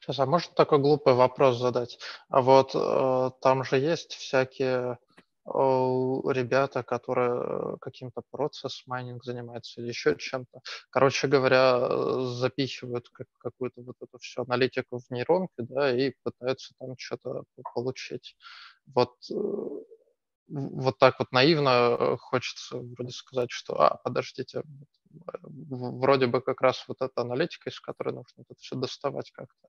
Сейчас, а можно такой глупый вопрос задать? А вот э, там же есть всякие ребята, которые каким-то процесс майнинг занимаются или еще чем-то. Короче говоря, запихивают как, какую-то вот эту всю аналитику в нейронки, да, и пытаются там что-то получить. Вот э, вот так вот наивно э, хочется вроде сказать, что, а, подождите, вроде бы как раз вот эта аналитика, из которой нужно это все доставать как-то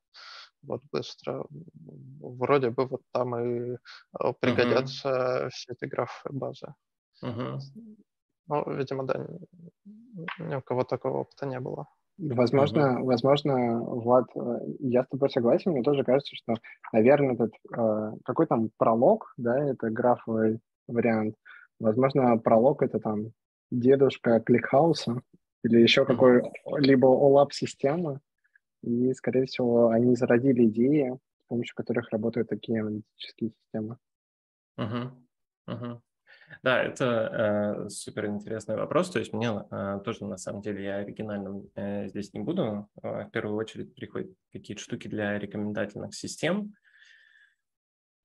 вот быстро, вроде бы вот там и э, пригодятся uh-huh. все эти графы базы. Uh-huh. Ну, видимо, да, ни у кого такого опыта не было. Возможно, uh-huh. возможно, Влад, э, я с тобой согласен, мне тоже кажется, что, наверное, этот э, какой там Prolog, да, это графовый вариант. Возможно, Prolog это там дедушка ClickHouse а или еще uh-huh. какой-либо OLAP системы, и, скорее всего, они зародили идеи, с помощью которых работают такие аналитические системы. Uh-huh. Uh-huh. Да, это э, супер интересный вопрос. То есть мне э, тоже на самом деле я оригинальным э, здесь не буду. Э, в первую очередь приходят какие-то штуки для рекомендательных систем.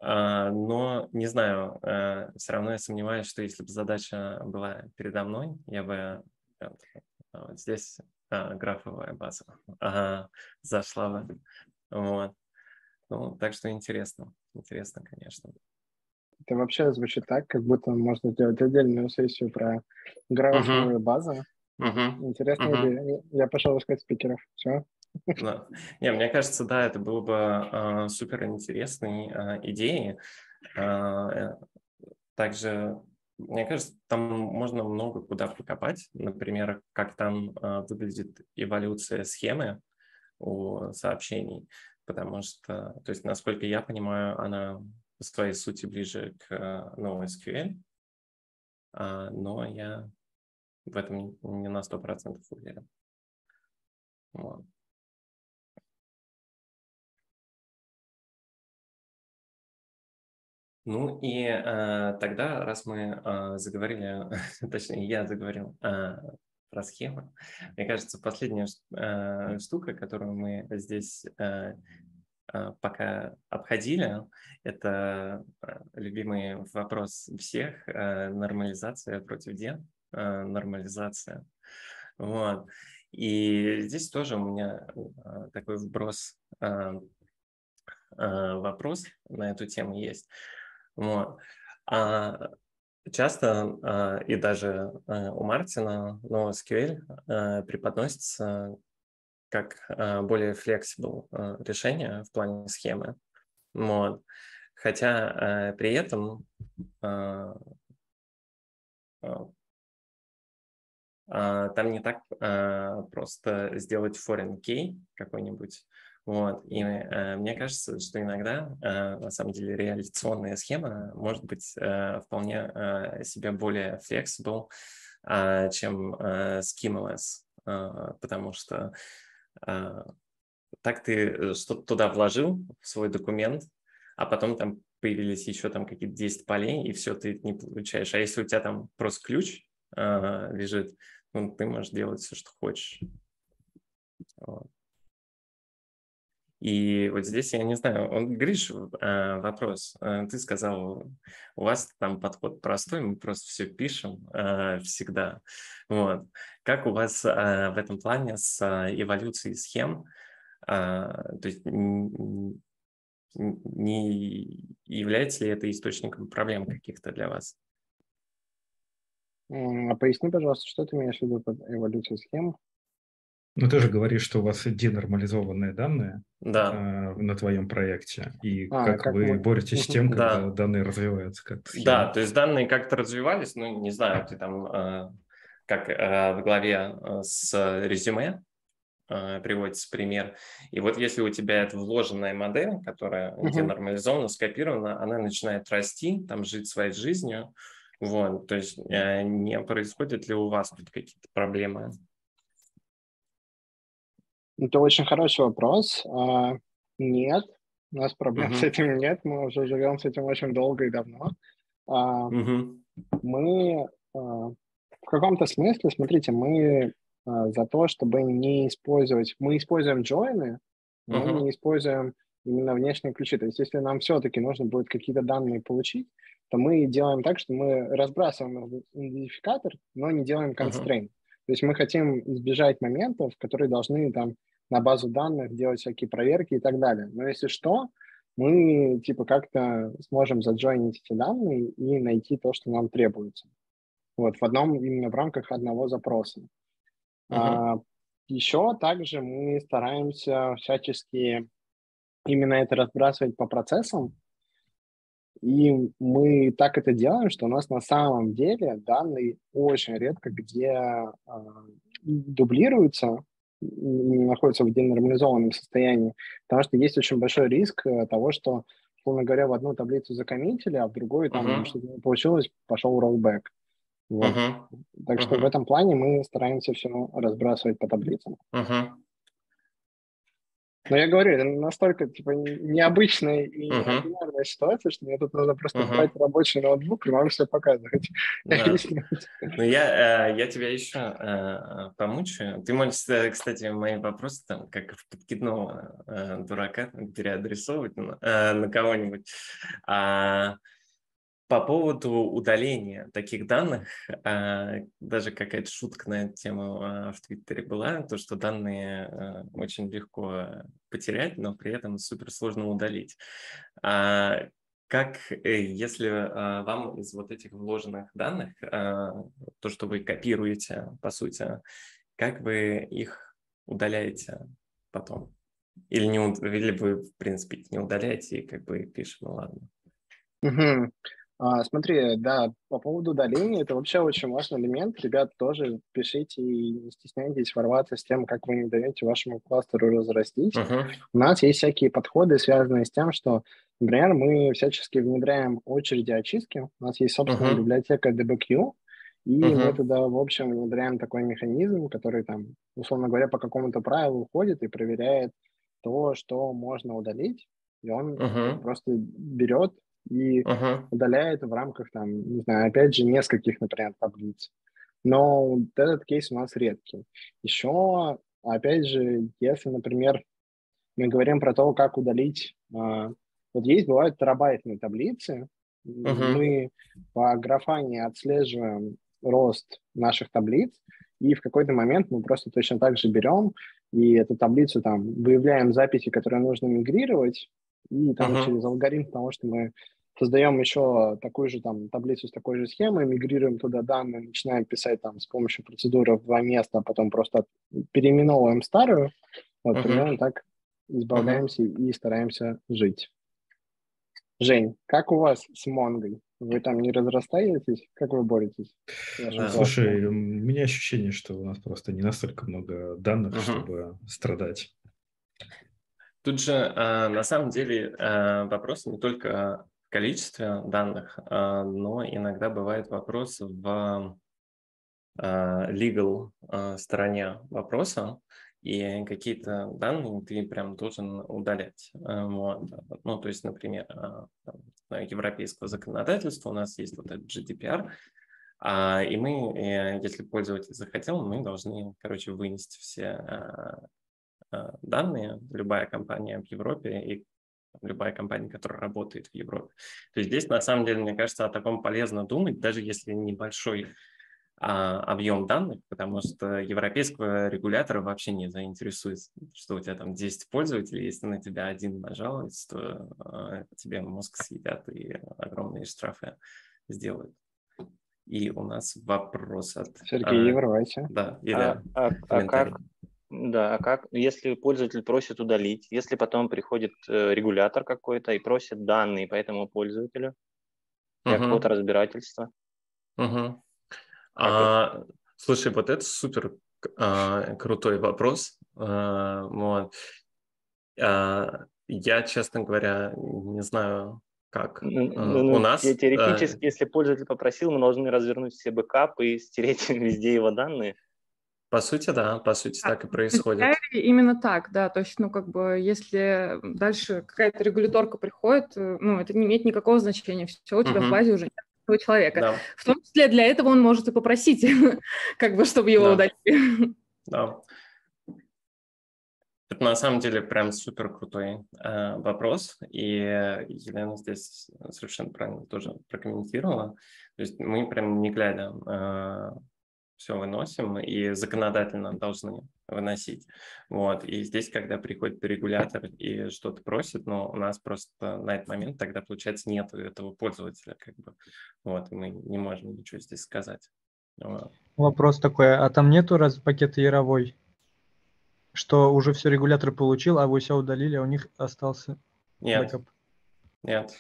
Э, но не знаю, э, все равно я сомневаюсь, что если бы задача была передо мной, я бы вот здесь э, графовая база э, зашла. Вот. Ну, так что интересно, интересно, конечно. Это вообще звучит так, как будто можно сделать отдельную сессию про графовую uh-huh. базу. Uh-huh. Интересно, uh-huh. я пошел искать спикеров. Все. Да. Не, мне кажется, да, это было бы э, супер интересной э, идеей. Э, также, мне кажется, там можно много куда покопать. Например, как там э, выглядит эволюция схемы у сообщений. Потому что, то есть, насколько я понимаю, она по своей сути ближе к NoSQL. но я в этом не на 100% уверен. Вот. Ну и э, тогда, раз мы э, заговорили, точнее, я заговорил э, про схему, мне кажется, последняя э, штука, которую мы здесь э, э, пока обходили, это любимый вопрос всех э, нормализация против ден, э, нормализация. Вот. И здесь тоже у меня такой вброс, вопрос на эту тему есть. Вот. А часто а, и даже а, у Мартина NoSQL а, преподносится как более flexible решение в плане схемы. Вот. Хотя при этом там не так просто сделать foreign key какой-нибудь, вот. И э, мне кажется, что иногда, э, на самом деле, реализационная схема может быть э, вполне э, себе более flexible, э, чем э, schemaless, э, потому что э, так ты что-то туда вложил в свой документ, а потом там появились еще там какие-то 10 полей, и все, ты не получаешь. А если у тебя там просто ключ э, лежит, ну, ты можешь делать все, что хочешь. Вот. И вот здесь я не знаю, Гриш, э, вопрос. Э, ты сказал, у вас там подход простой, мы просто все пишем э, всегда. Вот. Как у вас в этом плане с эволюцией схем? То есть не является ли это источником проблем каких-то для вас? А поясни, пожалуйста, что ты имеешь в виду под эволюцией схем? Ну, ты же говоришь, что у вас денормализованные данные да. э, на твоем проекте. И а, как, как вы мы... боретесь с тем, когда да. данные развиваются? Как да, то есть данные как-то развивались, ну, не знаю, ты там, э, как э, в главе э, с резюме э, приводится пример. И вот если у тебя это вложенная модель, которая uh-huh. денормализована, скопирована, она начинает расти, там жить своей жизнью, вот, то есть э, не происходит ли у вас тут какие-то проблемы? Это очень хороший вопрос. А, нет, у нас проблем uh-huh. с этим нет. Мы уже живем с этим очень долго и давно. А, uh-huh. Мы а, в каком-то смысле, смотрите, мы а, за то, чтобы не использовать... Мы используем джойны, но uh-huh. мы не используем именно внешние ключи. То есть если нам все-таки нужно будет какие-то данные получить, то мы делаем так, что мы разбрасываем идентификатор, но не делаем constraint. Uh-huh. То есть мы хотим избежать моментов, которые должны там на базу данных делать всякие проверки и так далее. Но если что, мы типа как-то сможем заджойнить эти данные и найти то, что нам требуется. Вот в одном именно в рамках одного запроса. Uh-huh. А, еще также мы стараемся всячески именно это разбрасывать по процессам, и мы так это делаем, что у нас на самом деле данные очень редко где э, дублируются, находятся в денормализованном состоянии, потому что есть очень большой риск э, того, что, условно говоря, в одну таблицу закоммитили, а в другую там uh-huh. что-то не получилось, пошел rollback. Вот. Uh-huh. Так uh-huh. что в этом плане мы стараемся все разбрасывать по таблицам. Uh-huh. Но я говорю, это настолько типа необычная и uh-huh. неординарная ситуация, что мне тут нужно просто uh-huh. брать рабочий ноутбук и могу все показывать. Да. ну, я, э, я тебя еще э, помучаю. Ты можешь, э, кстати, мои вопросы там, как в подкидного дурака, переадресовывать на кого-нибудь. А, по поводу удаления таких данных, а, даже какая-то шутка на эту тему а, в Твиттере была, то, что данные а, очень легко потерять, но при этом супер сложно удалить. Как, э, если вам из вот этих вложенных данных, то, что вы копируете, по сути, как вы их удаляете потом? Или, не, или вы, в принципе, не удаляете и как бы пишем, ну ладно. Угу. А, смотри, да, по поводу удаления, это вообще очень важный элемент. Ребят, тоже пишите и не стесняйтесь ворваться с тем, как вы не даете вашему кластеру разрастись. Uh-huh. У нас есть всякие подходы, связанные с тем, что, например, мы всячески внедряем очереди очистки. У нас есть собственная uh-huh. библиотека DBQ, И uh-huh. мы туда, в общем, внедряем такой механизм, который там, условно говоря, по какому-то правилу уходит и проверяет то, что можно удалить. И он uh-huh. просто берет и uh-huh. удаляет в рамках, там, не знаю, опять же, нескольких, например, таблиц. Но этот кейс у нас редкий. Еще, опять же, если, например, мы говорим про то, как удалить... А, вот есть, бывают терабайтные таблицы, uh-huh. мы по графане отслеживаем рост наших таблиц, и в какой-то момент мы просто точно так же берем и эту таблицу там выявляем записи, которые нужно мигрировать, и там uh-huh. через алгоритм того, что мы создаем еще такую же там таблицу с такой же схемой, мигрируем туда данные, начинаем писать там с помощью процедуры в два места, а потом просто переименовываем старую, вот uh-huh. примерно так избавляемся uh-huh. и стараемся жить. Жень, как у вас с Монгой? Вы там не разрастаетесь? Как вы боретесь? Слушай, у меня ощущение, что у нас просто не настолько много данных, uh-huh. чтобы страдать. Тут же а, на самом деле а, вопрос не только в количестве данных, а, но иногда бывает вопрос в legal стороне вопроса и какие-то данные ты прям должен удалять. Э, вот. Ну, то есть, например, европейского законодательства у нас есть вот этот GDPR, и мы, э, если пользователь захотел, мы должны, короче, вынести все данные, любая компания в Европе и любая компания, которая работает в Европе. То есть здесь, на самом деле, мне кажется, о таком полезно думать, даже если небольшой а, объем данных, потому что европейского регулятора вообще не заинтересует, что у тебя там 10 пользователей, если на тебя один нажалуется, то а, тебе мозг съедят и огромные штрафы сделают. И у нас вопрос от... Сергей, а, Да, Илья. А, а, а как, да, а как, если пользователь просит удалить, если потом приходит э, регулятор какой-то и просит данные по этому пользователю для угу. какого-то разбирательства? Угу. А, слушай, вот это супер а, крутой вопрос. А, вот. а, я, честно говоря, не знаю, как ну, а, ну, у нас. Теоретически, а, если пользователь попросил, мы должны развернуть все бэкапы и стереть везде его данные. По сути, да, по сути, так и происходит. Именно так, да. То есть, ну, как бы, если дальше какая-то регуляторка приходит, э, ну, это не имеет никакого значения. Все у тебя uh-huh. в базе уже нет этого человека. Да. В том числе для этого он может и попросить, как бы, чтобы его да. удалили. Да. Это на самом деле прям супер крутой э, вопрос, и Елена здесь совершенно правильно тоже прокомментировала. То есть мы прям не глядя э, все выносим и законодательно должны выносить. Вот. И здесь, когда приходит регулятор и что-то просит, но у нас просто на этот момент тогда, получается, нет этого пользователя. Как бы. Вот. И мы не можем ничего здесь сказать. Вот. Вопрос такой, а там нету раз пакета Яровой? Что уже все регулятор получил, а вы все удалили, а у них остался Нет. Бэкап? Нет.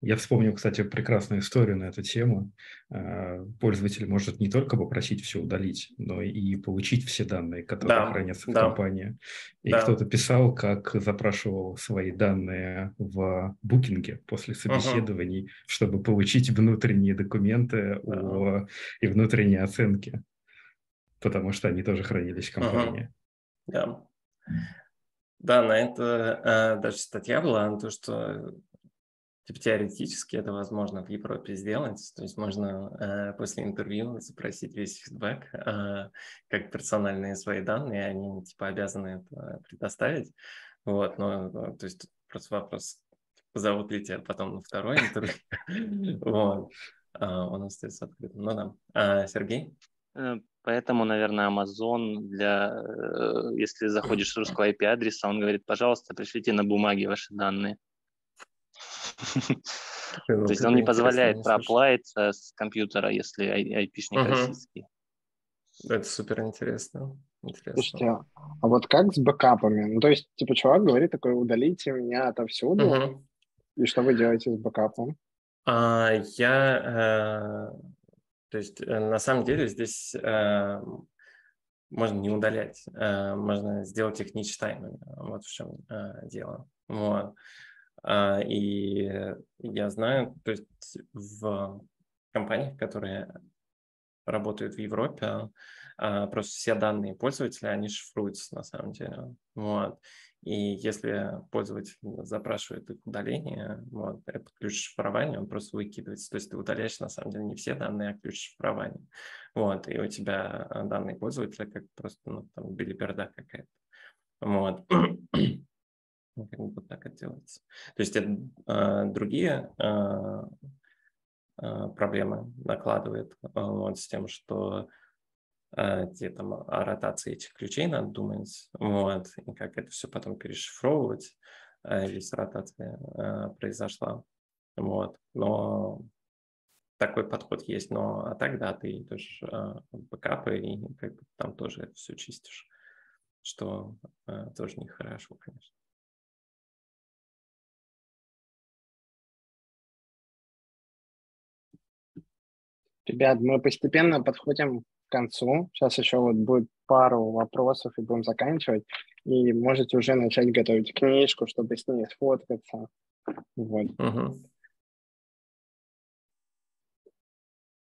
Я вспомнил, кстати, прекрасную историю на эту тему. А, пользователь может не только попросить все удалить, но и получить все данные, которые да, хранятся в да. компании. И да. кто-то писал, как запрашивал свои данные в Booking е после собеседований, uh-huh. чтобы получить внутренние документы uh-huh. о, и внутренние оценки, потому что они тоже хранились в компании. Uh-huh. Да. Да, на это э, даже статья была, на то, что типа, теоретически это возможно в Европе сделать. То есть можно э, после интервью запросить весь фидбэк, э, как персональные свои данные, они типа обязаны это предоставить. Вот, но то есть тут просто вопрос, позовут ли тебя потом на второй интервью. Вот. А, он остается открытым. Ну да. А, Сергей? Э, поэтому, наверное, Amazon для, э, если заходишь с русского IP-адреса, он говорит, пожалуйста, пришлите на бумаге ваши данные. То есть он не позволяет проплавиться с компьютера, если айпишник российский. Это супер интересно. Интересно. Слушайте, а вот как с бэкапами? Ну, то есть, типа, чувак говорит такой, удалите меня отовсюду, угу. и что вы делаете с бэкапом? А, я, э, то есть, э, на самом деле здесь э, можно не удалять, э, можно сделать их нечитаемыми. Вот в чем э, дело. Вот. А, и я знаю, то есть в компаниях, которые работают в Европе, а, просто все данные пользователя, они шифруются на самом деле. Вот. И если пользователь запрашивает их удаление, вот, этот ключ шифрования, он просто выкидывается. То есть ты удаляешь на самом деле не все данные, а ключ шифрования. Вот, и у тебя данные пользователя как просто ну, там билиберда какая-то. Вот. Как бы так это делается. То есть это э, другие э, э, проблемы накладывает э, вот, с тем, что где там о ротации этих ключей надо думать, вот, и как это все потом перешифровывать, если ротация произошла, вот, но такой подход есть, но а тогда ты идешь бэкапы и как бы там тоже это все чистишь, что тоже нехорошо, конечно. Ребят, мы постепенно подходим к концу. Сейчас еще вот будет пару вопросов и будем заканчивать. И можете уже начать готовить книжку, чтобы с ней сфоткаться. Вот. Угу.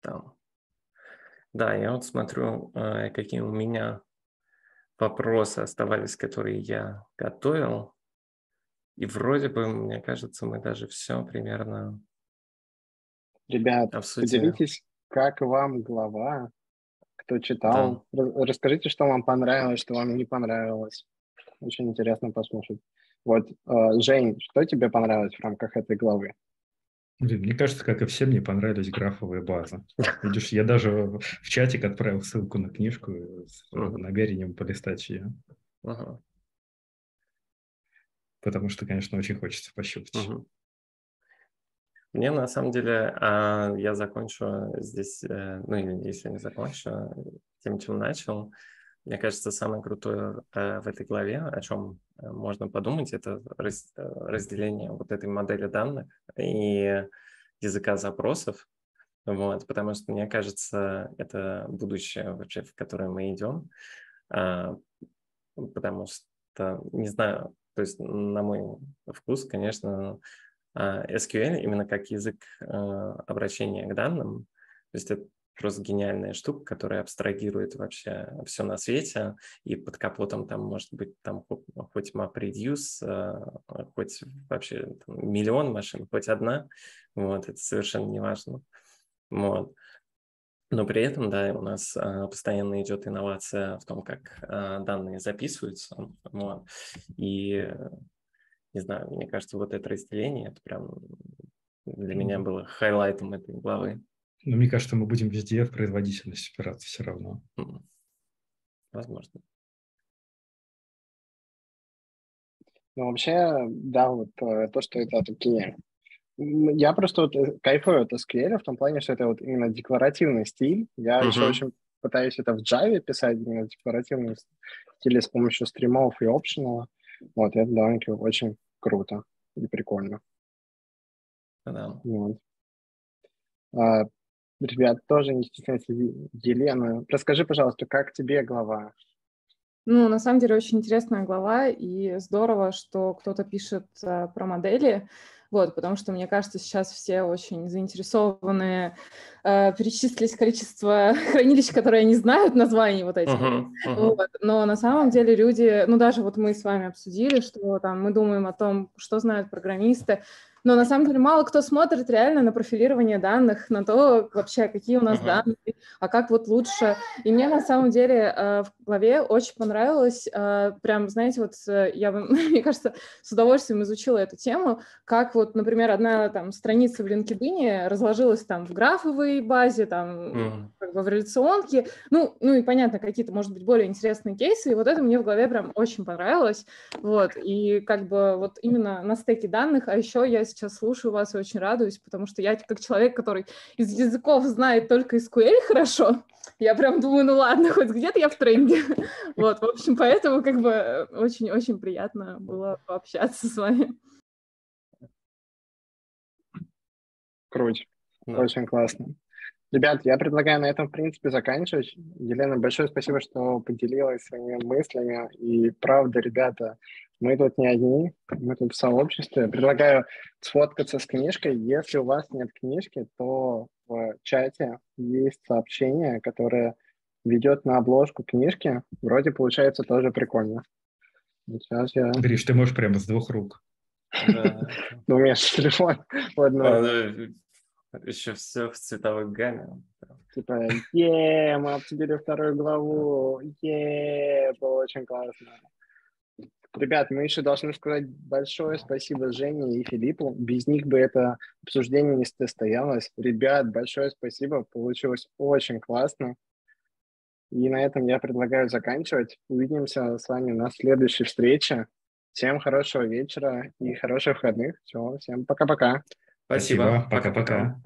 Да. да, я вот смотрю, э, какие у меня вопросы оставались, которые я готовил. И вроде бы, мне кажется, мы даже все примерно Ребят, обсудили. поделитесь, как вам глава? Кто читал? Да. Расскажите, что вам понравилось, что вам не понравилось. Очень интересно послушать. Вот, э, Жень, что тебе понравилось в рамках этой главы? мне кажется, как и всем, мне понравились графовые базы. Видишь, я даже в чатик отправил ссылку на книжку с намерением полистать ее. Потому что, конечно, очень хочется пощупать. Мне на самом деле, а, я закончу здесь, э, ну или если не закончу, тем, чем начал. Мне кажется, самое крутое э, в этой главе, о чем э, можно подумать, это разделение вот этой модели данных и языка запросов. Вот, потому что, мне кажется, это будущее вообще, в которое мы идем. А, потому что, не знаю, то есть на мой вкус, конечно, а, SQL именно как язык а, обращения к данным. То есть это просто гениальная штука, которая абстрагирует вообще все на свете, и под капотом там может быть там хоть MapReduce, а, хоть вообще там, миллион машин, хоть одна, вот, это совершенно не важно. Вот. Но при этом, да, у нас а, постоянно идет инновация в том, как а, данные записываются. Вот. И не знаю, мне кажется, вот это разделение, это прям для меня было хайлайтом этой главы. Но ну, мне кажется, мы будем везде в производительность опираться все равно. Возможно. Ну, вообще, да, вот э, то, что это такие... Я просто вот э, кайфую от SQL в том плане, что это вот именно декларативный стиль. Я uh-huh. еще очень пытаюсь это в Java писать, именно декларативный стиль с помощью стримов и optional. Вот, это довольно-таки очень круто и прикольно. Да. Вот. А, ребят, тоже не стесняйтесь. Елена, расскажи, пожалуйста, как тебе глава? Ну, на самом деле, очень интересная глава, и здорово, что кто-то пишет а, про модели. Вот, потому что, мне кажется, сейчас все очень заинтересованы. Э, перечислить количество хранилищ, которые не знают названий вот этих. Uh-huh, uh-huh. Вот. Но на самом деле люди, ну даже вот мы с вами обсудили, что там мы думаем о том, что знают программисты, но на самом деле мало кто смотрит реально на профилирование данных, на то вообще, какие у нас uh-huh. данные, а как вот лучше. И мне на самом деле э, в главе очень понравилось, э, прям, знаете, вот э, я, мне кажется, с удовольствием изучила эту тему, как вот, например, одна там страница в LinkedIn разложилась там в графовой базе, там uh-huh. как бы в реляционке, ну, ну и понятно, какие-то, может быть, более интересные кейсы, и вот это мне в голове прям очень понравилось, вот, и как бы вот именно на стеке данных, а еще я сейчас слушаю вас и очень радуюсь, потому что я как человек, который из языков знает только SQL хорошо, я прям думаю, ну ладно, хоть где-то я в тренде. Вот, в общем, поэтому как бы очень-очень приятно было пообщаться с вами. Круть. Да. Очень классно. Ребят, я предлагаю на этом, в принципе, заканчивать. Елена, большое спасибо, что поделилась своими мыслями. И правда, ребята, мы тут не одни, мы тут в сообществе. Предлагаю сфоткаться с книжкой. Если у вас нет книжки, то в чате есть сообщение, которое ведет на обложку книжки. Вроде получается тоже прикольно. Сейчас я... Гриш, ты можешь прямо с двух рук. Ну, у меня же телефон в одной. Еще все в цветовой гамме. Типа, е, мы обсудили вторую главу, е, было очень классно. Ребят, мы еще должны сказать большое спасибо Жене и Филиппу. Без них бы это обсуждение не состоялось. Ребят, большое спасибо. Получилось очень классно. И на этом я предлагаю заканчивать. Увидимся с вами на следующей встрече. Всем хорошего вечера и хороших выходных. Все, всем пока-пока. Спасибо. Пока-пока.